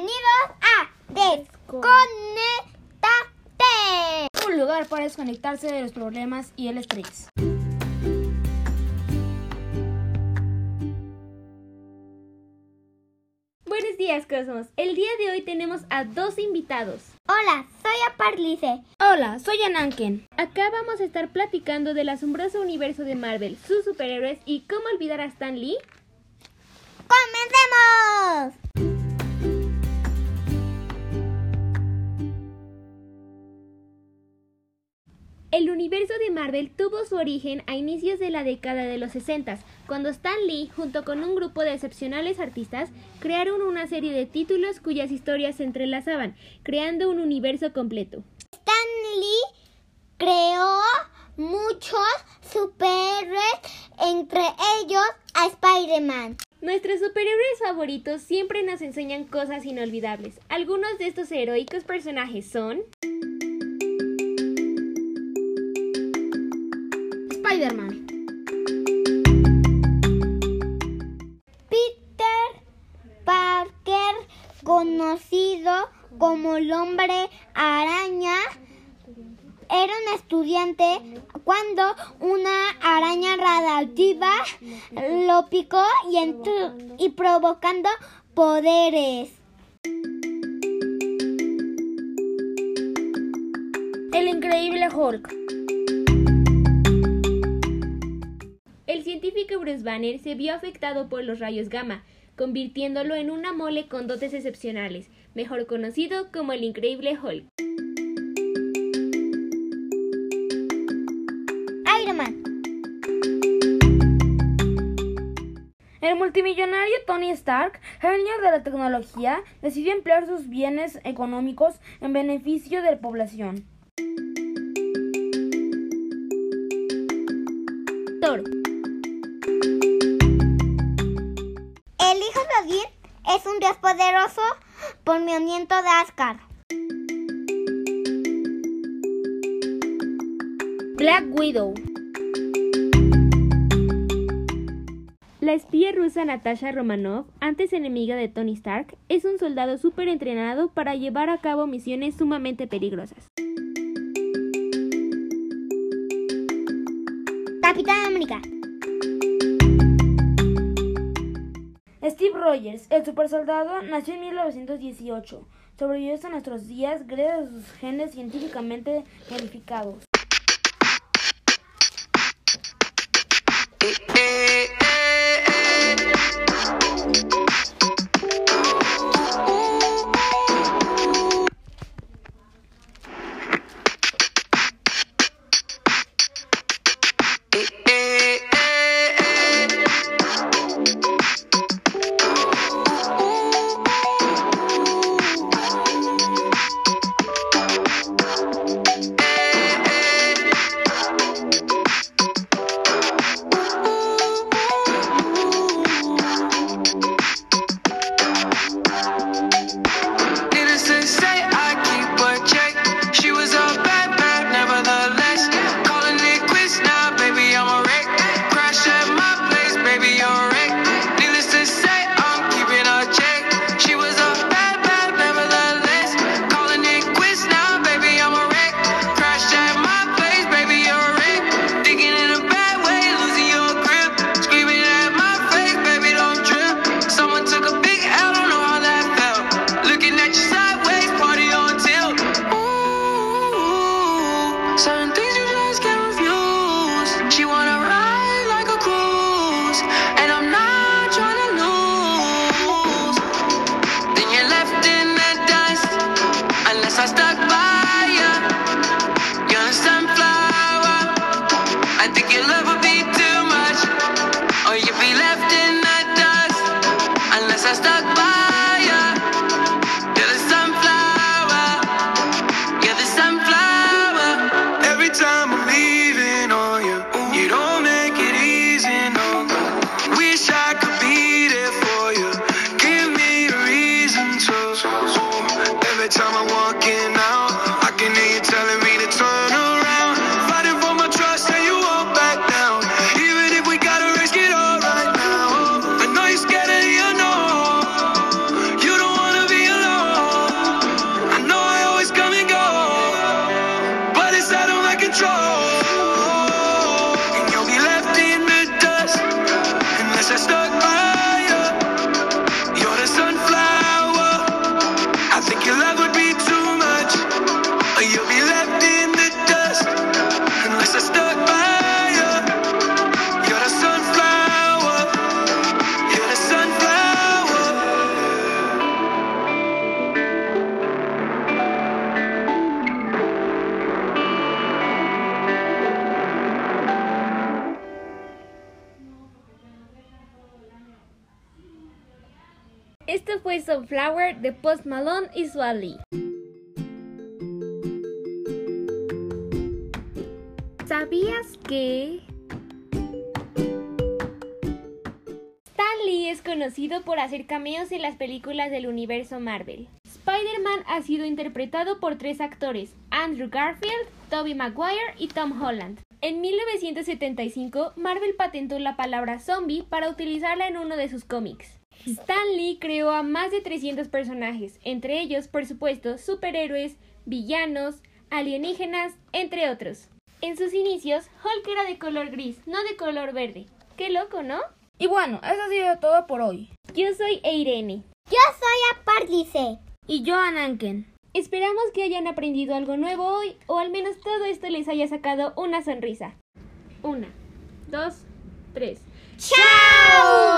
Bienvenidos a Desconectate. Un lugar para desconectarse de los problemas y el estrés. Buenos días, Cosmos. El día de hoy tenemos a dos invitados. Hola, soy Aparlice. Hola, soy Ananken. Acá vamos a estar platicando del asombroso universo de Marvel, sus superhéroes y cómo olvidar a Stan Lee. ¡Comencemos! El universo de Marvel tuvo su origen a inicios de la década de los 60, cuando Stan Lee, junto con un grupo de excepcionales artistas, crearon una serie de títulos cuyas historias se entrelazaban, creando un universo completo. Stan Lee creó muchos superhéroes, entre ellos a Spider-Man. Nuestros superhéroes favoritos siempre nos enseñan cosas inolvidables. Algunos de estos heroicos personajes son... como el hombre araña, era un estudiante cuando una araña radiactiva lo picó y, y provocando poderes. El increíble Hulk. El científico Bruce Banner se vio afectado por los rayos gamma, convirtiéndolo en una mole con dotes excepcionales, mejor conocido como el Increíble Hulk. Iron Man. El multimillonario Tony Stark, genio de la tecnología, decidió emplear sus bienes económicos en beneficio de la población. Thor. Odín es un dios poderoso por movimiento de Asgard. Black Widow. La espía rusa Natasha Romanoff, antes enemiga de Tony Stark, es un soldado súper entrenado para llevar a cabo misiones sumamente peligrosas. Capitán América. Steve Rogers, el supersoldado, nació en 1918. Sobrevivió hasta nuestros días gracias a sus genes científicamente modificados. Certain things you just can't refuse. She wanna ride like a cruise, and I'm not lose. Then you're left in the dust, unless I stuck by ya. Fue Sunflower de Post Malone y Swally. ¿Sabías que Stan Lee es conocido por hacer cameos en las películas del universo Marvel? Spider-Man ha sido interpretado por tres actores, Andrew Garfield, Tobey Maguire y Tom Holland. En 1975, Marvel patentó la palabra zombie para utilizarla en uno de sus cómics. Stan Lee creó a más de 300 personajes, entre ellos, por supuesto, superhéroes, villanos, alienígenas, entre otros. En sus inicios, Hulk era de color gris, no de color verde. Qué loco, ¿no? Y bueno, eso ha sido todo por hoy. Yo soy Eirene. Yo soy Apárdice. Y yo, Ananken. Esperamos que hayan aprendido algo nuevo hoy o al menos todo esto les haya sacado una sonrisa. Una, dos, tres. ¡Chao!